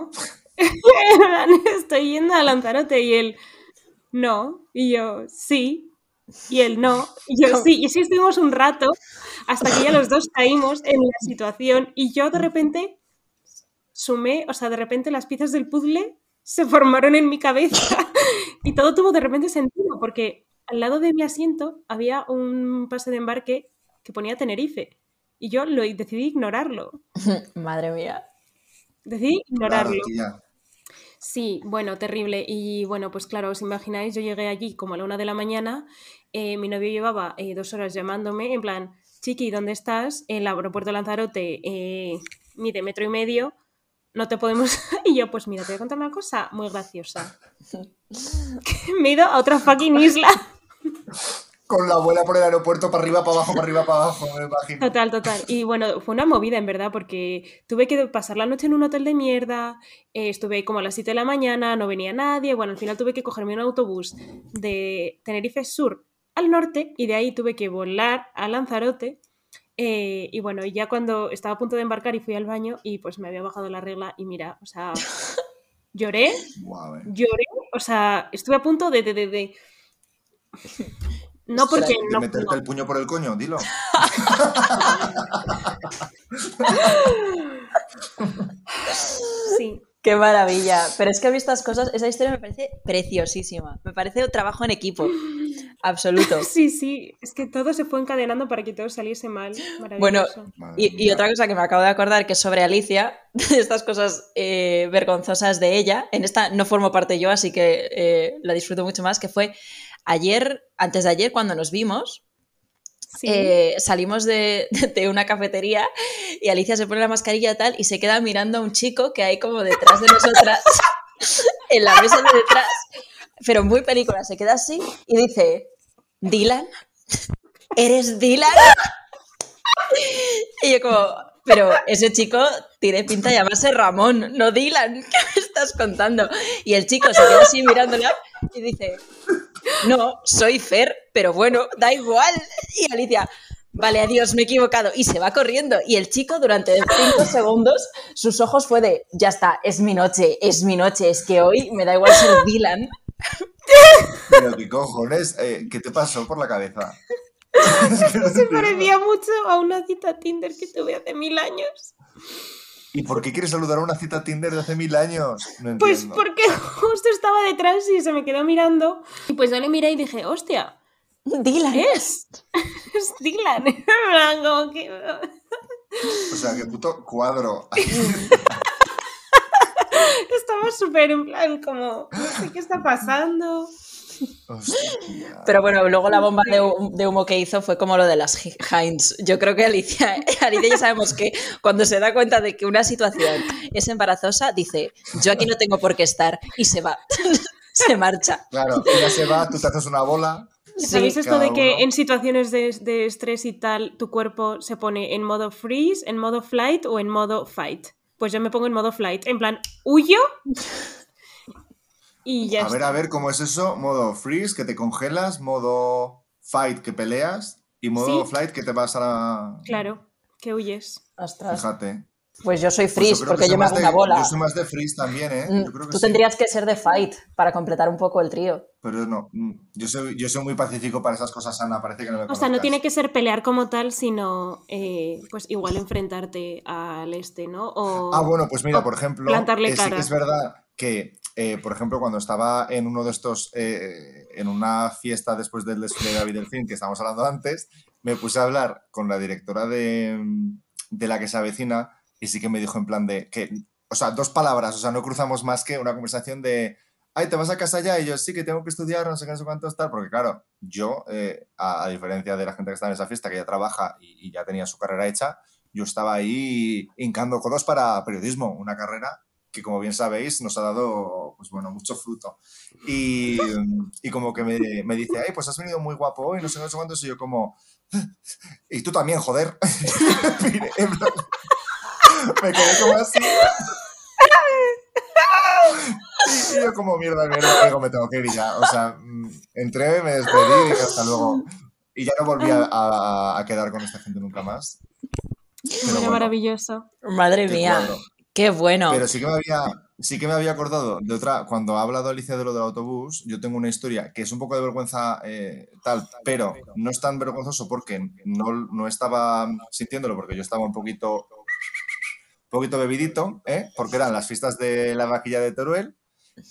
[LAUGHS] Estoy yendo a Lanzarote y él, no. Y yo, sí. Y él, no. Y yo, sí. Y así estuvimos un rato hasta que ya los dos caímos en la situación y yo de repente sumé, o sea, de repente las piezas del puzzle se formaron en mi cabeza [LAUGHS] y todo tuvo de repente sentido porque al lado de mi asiento había un pase de embarque que ponía Tenerife y yo lo decidí ignorarlo. [LAUGHS] Madre mía. Decidí ignorarlo. Sí, bueno, terrible. Y bueno, pues claro, os imagináis, yo llegué allí como a la una de la mañana, eh, mi novio llevaba eh, dos horas llamándome, en plan, Chiqui, ¿dónde estás? El aeropuerto de Lanzarote eh, mide metro y medio, no te podemos... [LAUGHS] y yo, pues mira, te voy a contar una cosa muy graciosa. [LAUGHS] Me he ido a otra fucking isla. Con la abuela por el aeropuerto, para arriba, para abajo, para arriba, para abajo, me imagino. Total, total. Y bueno, fue una movida en verdad, porque tuve que pasar la noche en un hotel de mierda, eh, estuve como a las 7 de la mañana, no venía nadie, bueno, al final tuve que cogerme un autobús de Tenerife Sur al norte y de ahí tuve que volar a Lanzarote. Eh, y bueno, ya cuando estaba a punto de embarcar y fui al baño y pues me había bajado la regla y mira, o sea, [LAUGHS] lloré, eh. lloré, o sea, estuve a punto de... de, de, de- No porque De no, meterte no. el puño por el coño, dilo. [LAUGHS] [LAUGHS] Sí. Qué maravilla. Pero es que a mí estas cosas, esa historia me parece preciosísima. Me parece un trabajo en equipo. Absoluto. [LAUGHS] Sí, sí, es que todo se fue encadenando para que todo saliese mal. Bueno, Y, otra cosa que me acabo de acordar que es sobre Alicia, [LAUGHS] estas cosas eh, vergonzosas de ella, en esta no formo parte yo, así que eh, la disfruto mucho más, que fue ayer, antes de ayer, cuando nos vimos, Eh, salimos de, [LAUGHS] de una cafetería y Alicia se pone la mascarilla tal y se queda mirando a un chico que hay como detrás de nosotras, [LAUGHS] en la mesa de detrás, pero muy película, se queda así y dice, Dylan, ¿eres Dylan? Y yo como, pero ese chico tiene pinta de llamarse Ramón, no Dylan, ¿qué me estás contando? Y el chico se queda así mirándola y dice, no, soy Fer, pero bueno, da igual. Y Alicia, vale, adiós, me he equivocado. Y se va corriendo. Y el chico durante cinco segundos, sus ojos fue de, ya está, es mi noche, es mi noche, es que hoy me da igual ser Dylan. Pero qué cojones, eh, ¿qué te pasó por la cabeza? [LAUGHS] [LAUGHS] Se parecía mucho a una cita Tinder que tuve hace mil años. ¿Y por qué quieres saludar a una cita Tinder de hace mil años? No entiendo. Pues porque [LAUGHS] justo estaba detrás y se me quedó mirando. Y pues yo le miré y dije, hostia, Dylan. es. [LAUGHS] Es Dylan. [LAUGHS] En plan, como que- O sea, qué puto cuadro. Estaba súper en plan como, no sé qué está pasando. Hostia. Pero bueno, luego la bomba de, hu- de humo que hizo fue como lo de las Heinz. Yo creo que Alicia, [LAUGHS] Alicia ya sabemos que cuando se da cuenta de que una situación es embarazosa, dice, yo aquí no tengo por qué estar y se va, [LAUGHS] se marcha. Claro, ella se va, tú te haces una bola. ¿Sabéis Sí, esto de que uno. en situaciones de, de estrés y tal, tu cuerpo se pone en modo freeze, en modo flight o en modo fight? Pues yo me pongo en modo flight, en plan, huyo y ya A ver, a ver, ¿cómo es eso? Modo freeze, que te congelas, modo fight, que peleas, y modo Sí. flight, que te vas a la... Claro, que huyes. Ostras. Fíjate. Pues yo soy Pues freeze porque yo me hago de- una bola. Yo soy más de freeze también, ¿eh? Mm, Yo creo que Tú sí. tendrías que ser de fight para completar un poco el trío. Pero no, mm, yo soy, yo soy muy pacífico para esas cosas, Ana, parece que no me O sea, no tiene que ser pelear como tal, sino eh, pues igual enfrentarte al este, ¿no? O, Ah, bueno, pues mira, por ejemplo, plantarle eh, sí que es verdad que, eh, por ejemplo, cuando estaba en uno de estos, eh, en una fiesta después del desfile de David Delfín, que estábamos hablando antes, me puse a hablar con la directora de, de la que se avecina y sí que me dijo en plan de que, o sea, dos palabras, o sea, no cruzamos más que una conversación de, ay, ¿te vas a casa ya? Y yo, sí, que tengo que estudiar, no sé qué, no sé cuánto tal, porque claro, yo, eh, a, a diferencia de la gente que estaba en esa fiesta, que ya trabaja y, y ya tenía su carrera hecha, yo estaba ahí hincando codos para periodismo, una carrera que como bien sabéis nos ha dado pues bueno mucho fruto. Y, y como que me, me dice ay pues has venido muy guapo hoy no sé no sé cuántos y yo como y tú también joder. [LAUGHS] Me quedé como así. Y, yo como mierda mierda digo me tengo que ir ya o sea mm, entré me despedí y dije hasta luego y ya no volví a, a- a quedar con esta gente nunca más. Pero Bueno, bueno. maravilloso. Madre mía, cuadro. Qué bueno. Pero sí que me había, sí que me había acordado de otra, cuando ha hablado Alicia de lo del autobús, yo tengo una historia que es un poco de vergüenza eh, tal, pero no es tan vergonzoso porque no, no estaba sintiéndolo, porque yo estaba un poquito, poquito bebidito, ¿eh? porque eran las fiestas de la vaquilla de Teruel.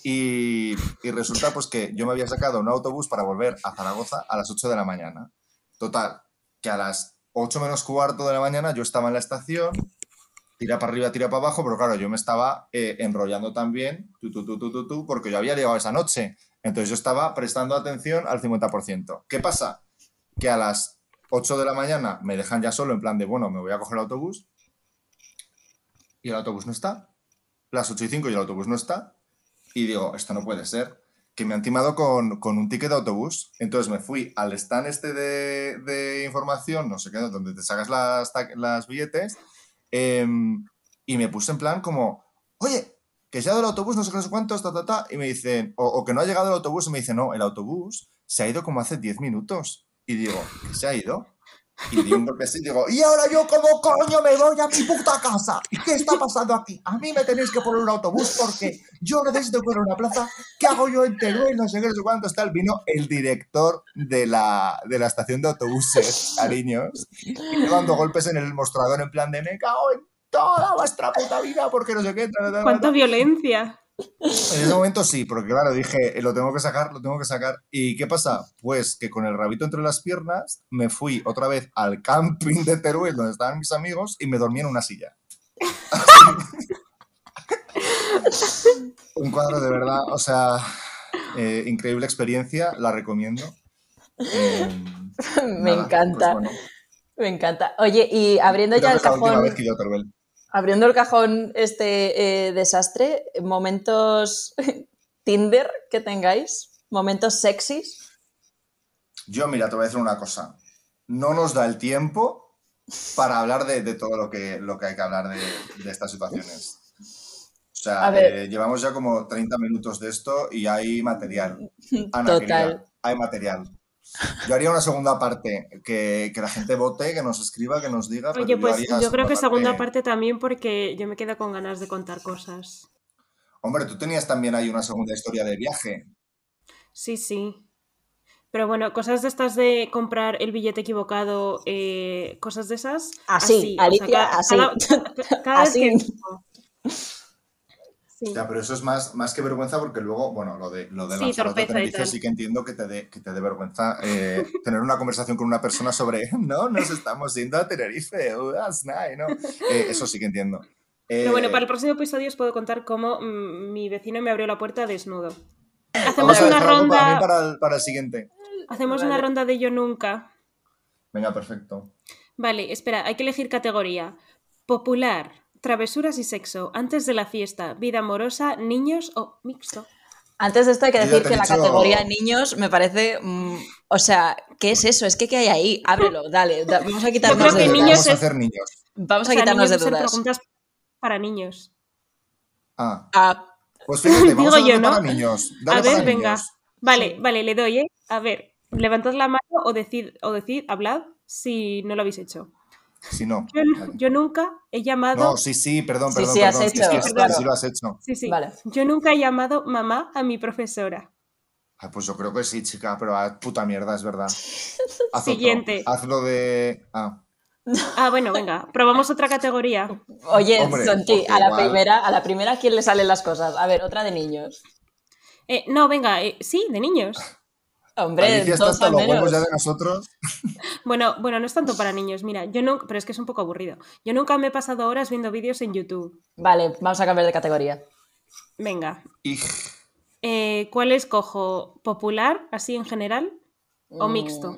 Y, y resulta pues que yo me había sacado un autobús para volver a Zaragoza a las 8 de la mañana. Total, que a las 8 menos cuarto de la mañana yo estaba en la estación, tira para arriba, tira para abajo, pero claro, yo me estaba eh, enrollando también, tú, tú, tú, tú, tú, porque yo había llegado esa noche. Entonces yo estaba prestando atención al 50%. ¿Qué pasa? Que a las 8 de la mañana me dejan ya solo en plan de, bueno, me voy a coger el autobús y el autobús no está. Las 8 y 5 y el autobús no está. Y digo, esto no puede ser. Que me han timado con, con un ticket de autobús. Entonces me fui al stand este de, de información, no sé qué, donde te sacas las, las billetes, em, y me puse en plan como, oye, que se ha ido el autobús, no sé qué, no sé cuántos, ta, ta, ta, y me dicen, o, que no ha llegado el autobús, y me dicen, no, el autobús se ha ido como hace 10 minutos. Y digo, ¿que se ha ido? Y di un golpe así y digo, ¿y ahora yo cómo coño me voy a mi puta casa? ¿Y qué está pasando aquí? A mí me tenéis que poner un autobús porque yo necesito poner una plaza. ¿Qué hago yo en Teruel? No sé qué, no sé cuánto está. Vino el director de la, de la estación de autobuses, cariños, y me dando golpes en el mostrador en plan de me cago en toda vuestra puta vida porque no sé qué. ta, ta, ta, ta, ¡Cuánta ta". violencia! En ese momento sí, porque claro, dije, "Eh, lo tengo que sacar, lo tengo que sacar. ¿Y qué pasa? Pues que con el rabito entre las piernas me fui otra vez al camping de Teruel donde estaban mis amigos y me dormí en una silla. Un cuadro de verdad, o sea, eh, increíble experiencia, la recomiendo. [LAUGHS] Eh, Me nada, encanta, pues bueno, me encanta. Oye, y abriendo creo ya el cajón, abriendo el cajón este eh, desastre, momentos [LAUGHS] Tinder que tengáis, momentos sexys. Yo, mira, te voy a decir una cosa. No nos da el tiempo para hablar de, de todo lo que, lo que hay que hablar de, de estas situaciones. O sea, eh, llevamos ya como 30 minutos de esto y hay material. [LAUGHS] Ana, Total. querida, hay material. Yo haría una segunda parte, que, que la gente vote, que nos escriba, que nos diga. pero Oye, pues yo creo que segunda parte también porque yo me quedo con ganas de contar cosas. Hombre, tú tenías también ahí una segunda historia de viaje. Sí, sí. Pero bueno, cosas de estas de comprar el billete equivocado, eh, cosas de esas. Así, o sea, Alicia, ca- así. Cada, ca- cada vez Así. que- Sí. Pero eso es más, más que vergüenza porque luego, bueno, lo de, lo de Sí, Lanzarote sí que entiendo que te dé que te dé vergüenza eh, [LAUGHS] tener una conversación con una persona sobre, [LAUGHS] no, nos estamos yendo a Tenerife, uh, that's nice", ¿no? Eh, eso sí que entiendo. Pero bueno, Eh, para el próximo episodio os puedo contar cómo mm, mi vecino me abrió la puerta desnudo. Hacemos una ronda, también para el, para el siguiente. hacemos una ronda de yo nunca. Venga, perfecto. Vale, espera, hay que elegir categoría. Popular, travesuras y sexo, antes de la fiesta, vida amorosa, niños o mixto. Antes de esto hay que decir que he la dicho- categoría niños me parece... mm, o sea, ¿qué es eso? Es que ¿qué hay ahí? Ábrelo, dale. da- vamos a quitarnos creo de dudas. niños Vamos a hacer niños. Vamos O a sea, quitarnos niños de dudas. preguntas para niños. Ah, Ah, pues fíjate, vamos Digo a yo, ¿no? para niños. A Dale ver, para venga. niños. Vale, vale, le doy, ¿eh? A ver, levantad la mano o decid, o decid, hablad si no lo habéis hecho. Si no. Yo, vale. yo nunca he llamado. No, sí, sí, perdón, perdón, sí, has perdón. Sí, hecho, es que claro. sí lo has hecho. Sí, sí. Vale. Yo nunca he llamado mamá a mi profesora. Ah, pues yo creo que sí, chica, pero a puta mierda, es verdad. [LAUGHS] Haz otro. Siguiente. Hazlo de. Ah, Ah, bueno, venga, probamos otra categoría. oye, Hombre, Sonti, a la igual- primera, a la primera, ¿quién le salen las cosas? A ver, otra de niños. Eh, no, venga, eh, sí, de niños. Hombre, Alicia dos hasta los huevos ya de nosotros. [LAUGHS] Bueno, bueno, no es tanto para niños, mira, yo nunca, pero es que es un poco aburrido. Yo nunca me he pasado horas viendo vídeos en YouTube. Vale, vamos a cambiar de categoría. Venga, eh, ¿cuál escojo? ¿Popular, así en general? ¿O Mm, mixto?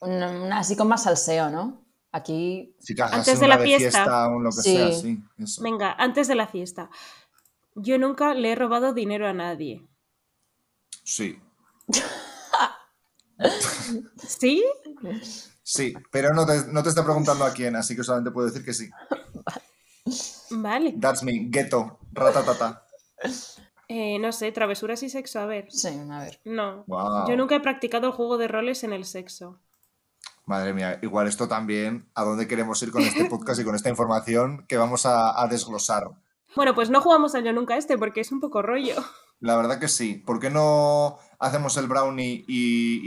un- un- así con más salseo, ¿no? Aquí, Antes de la fiesta. o lo que Sí. sea, sí. Eso. Venga, antes de la fiesta. Yo nunca le he robado dinero a nadie. Sí. [LAUGHS] ¿Sí? Sí, pero no te, no te está preguntando a quién, así que solamente puedo decir que sí. Vale. That's me, ghetto, ratatata. Eh, no sé, travesuras y sexo, a ver. sí, a ver. No. Wow. Yo nunca he practicado el juego de roles en el sexo. Madre mía, igual esto también, ¿a dónde queremos ir con este podcast y con esta información que vamos a, a desglosar? Bueno, pues no jugamos a yo nunca este porque es un poco rollo. La verdad que sí. ¿Por qué no hacemos el brownie y,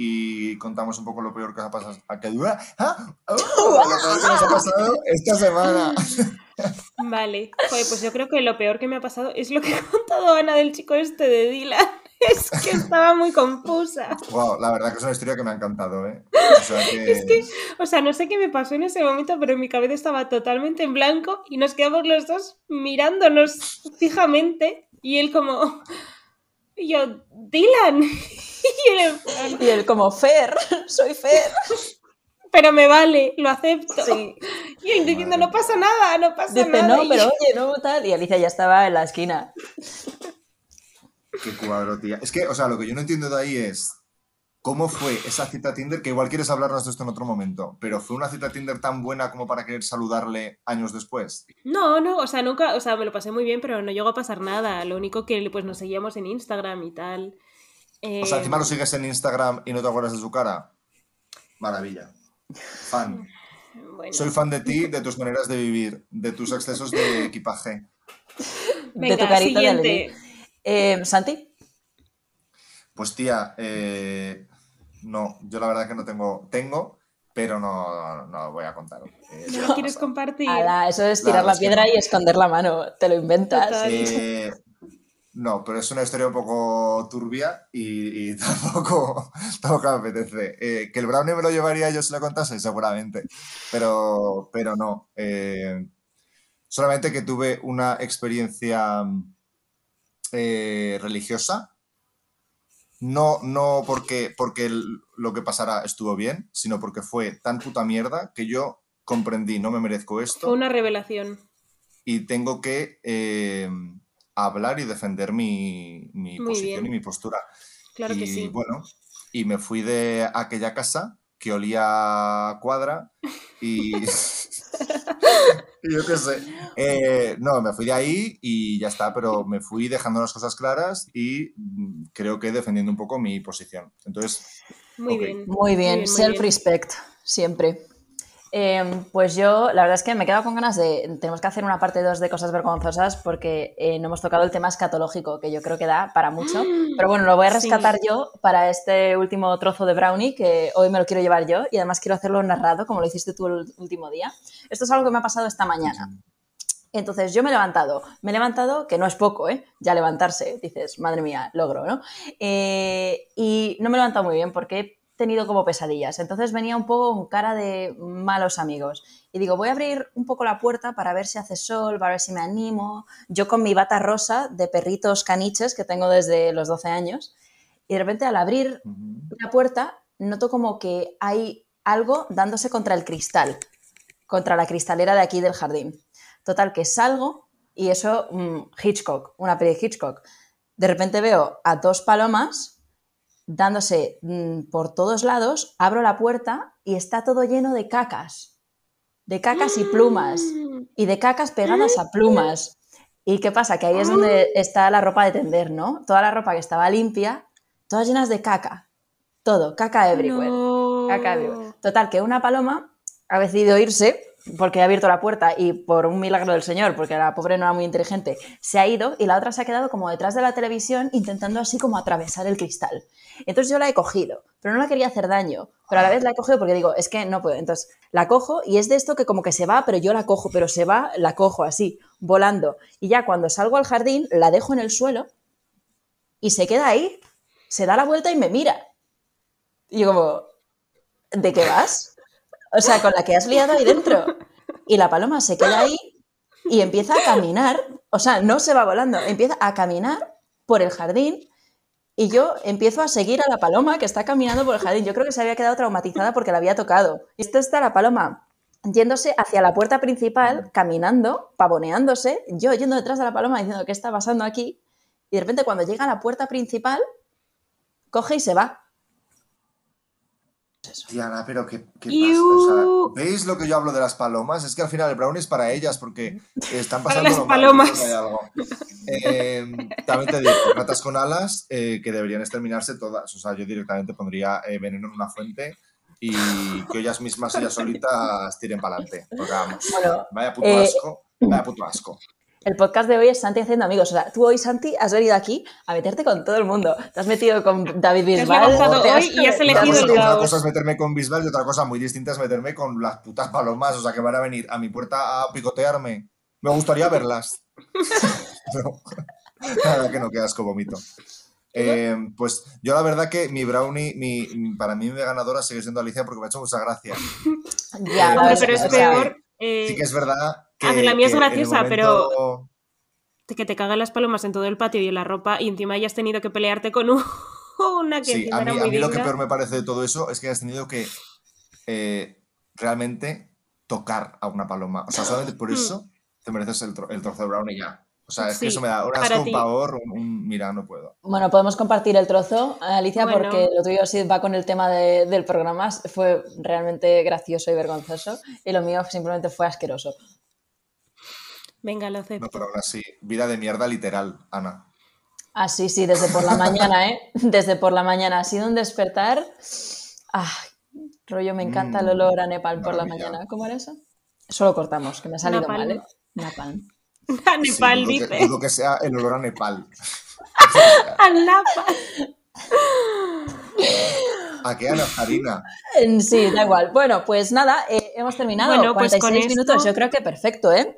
y contamos un poco lo peor que nos ha pasado? ¿A qué dura? ¿Ah? ¡Oh! lo peor que nos ha pasado esta semana. Vale. Joder, pues yo creo que lo peor que me ha pasado es lo que ha contado Ana del chico este de Dylan. [LAUGHS] Es que estaba muy confusa. Wow, la verdad que es una historia que me ha encantado, ¿eh? O sea que... [LAUGHS] Es que, o sea, no sé qué me pasó en ese momento, pero mi cabeza estaba totalmente en blanco y nos quedamos los dos mirándonos fijamente y él como... Y yo, Dylan. [LAUGHS] Y él en plan, Y él como, Fer, soy Fer. pero me vale, lo acepto. Sí. Y él diciendo, no pasa nada, no pasa Dice, nada. no, pero oye, no, tal. Y Alicia ya estaba en la esquina. Qué cuadro, tía. Es que, o sea, lo que yo no entiendo de ahí es cómo fue esa cita Tinder, que igual quieres hablarnos de esto en otro momento, pero fue una cita Tinder tan buena como para querer saludarle años después. No, no, o sea, nunca, o sea, me lo pasé muy bien, pero no llegó a pasar nada. Lo único que pues nos seguíamos en Instagram y tal. O sea, Eh, encima lo sigues en Instagram y no te acuerdas de su cara. Maravilla. Fan. bueno. Soy fan de ti, de tus maneras de vivir, de tus excesos de equipaje. Venga, de tu carita siguiente. Eh, Santi, Pues tía, eh, no, yo la verdad que no tengo, tengo, pero no, no voy a contar. Eh, [LAUGHS] ¿No lo quieres compartir? ala, eso es tirar la piedra no. y esconder la mano. Te lo inventas. Eh, no, pero es una historia un poco turbia y, y [LAUGHS] tampoco, tampoco me apetece. Eh, que el brownie me lo llevaría yo si lo contase, seguramente, pero, pero no. Eh, solamente que tuve una experiencia eh, religiosa. No, no porque, porque lo que pasara estuvo bien, sino porque fue tan puta mierda que yo comprendí, no me merezco esto Fue una revelación. y tengo que eh, hablar y defender mi, mi posición bien. y mi postura. Claro y que sí. bueno, y me fui de aquella casa que olía a cuadra y [LAUGHS] [LAUGHS] yo qué sé. Eh, no, me fui de ahí y ya está, pero me fui dejando las cosas claras y mm, creo que defendiendo un poco mi posición. Entonces, Muy bien. Muy bien, muy self-respect, siempre. Eh, pues yo, la verdad es que me he quedado con ganas de. Tenemos que hacer una parte 2 de cosas vergonzosas porque eh, no hemos tocado el tema escatológico, que yo creo que da para mucho. [GASPS] Pero bueno, lo voy a Sí. rescatar yo para este último trozo de brownie, que hoy me lo quiero llevar yo y además quiero hacerlo narrado, como lo hiciste tú el último día. Esto es algo que me ha pasado esta mañana. Entonces yo me he levantado, me he levantado, que no es poco, ¿eh? Ya levantarse, dices, madre mía, logro, ¿no? Eh, y no me he levantado muy bien porque tenido como pesadillas. Entonces venía un poco con cara de malos amigos. Y digo, voy a abrir un poco la puerta para ver si hace sol, para ver si me animo. Yo con mi bata rosa de perritos caniches que tengo desde los 12 años. Y de repente al abrir la puerta noto como que hay algo dándose contra el cristal, contra la cristalera de aquí del jardín. Total, que salgo y eso, mm, Hitchcock, una peli de Hitchcock. De repente veo a dos palomas dándose mm, por todos lados, abro la puerta y está todo lleno de cacas, de cacas y plumas, y de cacas pegadas a plumas. ¿Y qué pasa? Que ahí es donde está la ropa de tender, ¿no? Toda la ropa que estaba limpia, todas llenas de caca. Todo, caca everywhere. Caca everywhere. Total, que una paloma ha decidido irse porque ha abierto la puerta y por un milagro del Señor, porque la pobre no era muy inteligente, se ha ido y la otra se ha quedado como detrás de la televisión intentando así como atravesar el cristal. Entonces yo la he cogido, pero no la quería hacer daño, pero a la vez la he cogido porque digo, es que no puedo. Entonces la cojo y es de esto que como que se va, pero yo la cojo, pero se va, la cojo así, volando. Y ya cuando salgo al jardín, la dejo en el suelo y se queda ahí, se da la vuelta y me mira. Y yo como, ¿de qué vas? O sea, con la que has liado ahí dentro. Y la paloma se queda ahí y empieza a caminar. O sea, no se va volando, empieza a caminar por el jardín. Y yo empiezo a seguir a la paloma que está caminando por el jardín. Yo creo que se había quedado traumatizada porque la había tocado. Y esto está la paloma yéndose hacia la puerta principal, caminando, pavoneándose, yo yendo detrás de la paloma diciendo qué está pasando aquí, y de repente cuando llega a la puerta principal, coge y se va. Diana, pero ¿qué, qué pasa? O sea, ¿Veis lo que yo hablo de las palomas? Es que al final el brownie es para ellas porque [LAUGHS] están pasando las palomas. Eh, también te digo, ratas con alas eh, que deberían exterminarse todas. O sea, yo directamente pondría eh, veneno en una fuente y que ellas mismas, ellas solitas, tiren para adelante. Porque vamos, vaya puto asco, vaya puto asco. El podcast de hoy es Santi haciendo amigos. O sea, tú hoy, Santi, has venido aquí a meterte con todo el mundo. Te has metido con [LAUGHS] David Bisbal. Te has hoy y has elegido el Una cosa es meterme con Bisbal y otra cosa muy distinta es meterme con las putas palomas. O sea, que van a venir a mi puerta a picotearme. Me gustaría verlas. [LAUGHS] no. Que no quedas como vomito. Eh, pues yo la verdad que mi brownie, mi, para mí mi ganadora sigue siendo Alicia porque me ha hecho mucha gracia. ya, eh, pero es peor. Eh, sí que es verdad Ah, la mía es graciosa, pero que te cagan las palomas en todo el patio y en la ropa y encima hayas tenido que pelearte con [LAUGHS] una que sí, a mí, a mí lo que peor me parece de todo eso es que has tenido que eh, realmente tocar a una paloma. O sea, solamente por hmm. eso te mereces el, el trozo de brownie ya. O sea, es que eso me da un asco, un pavor, un, mira, no puedo. Bueno, podemos compartir el trozo, Alicia, porque lo tuyo sí va con el tema del programa. Fue realmente gracioso y vergonzoso. Y lo mío simplemente fue asqueroso. Venga, lo acepto. No, pero ahora sí, vida de mierda literal, Ana. Ah, sí, sí, desde por la mañana, ¿eh? Desde por la mañana. Ha sido un despertar. Ah, rollo, me encanta el mm, olor a Nepal por la mañana. ¿Cómo era eso? Eso lo cortamos, que me ha salido mal, ¿eh? Napal. [LAUGHS] A Nepal, dice. Que, que sea el olor a Nepal. [LAUGHS] a Napal. ¿A qué, Ana? Harina? Sí, da igual. Bueno, pues nada, eh, hemos terminado. Bueno, pues con minutos, yo creo que perfecto, ¿eh?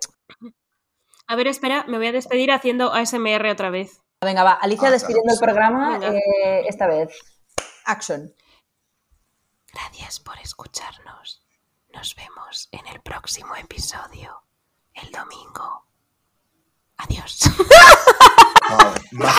A ver, espera, me voy a despedir haciendo ASMR otra vez. Venga, va. Alicia ah, despidiendo el programa eh, esta vez. Action. Gracias por escucharnos. Nos vemos en el próximo episodio, el domingo. Adiós. [LAUGHS]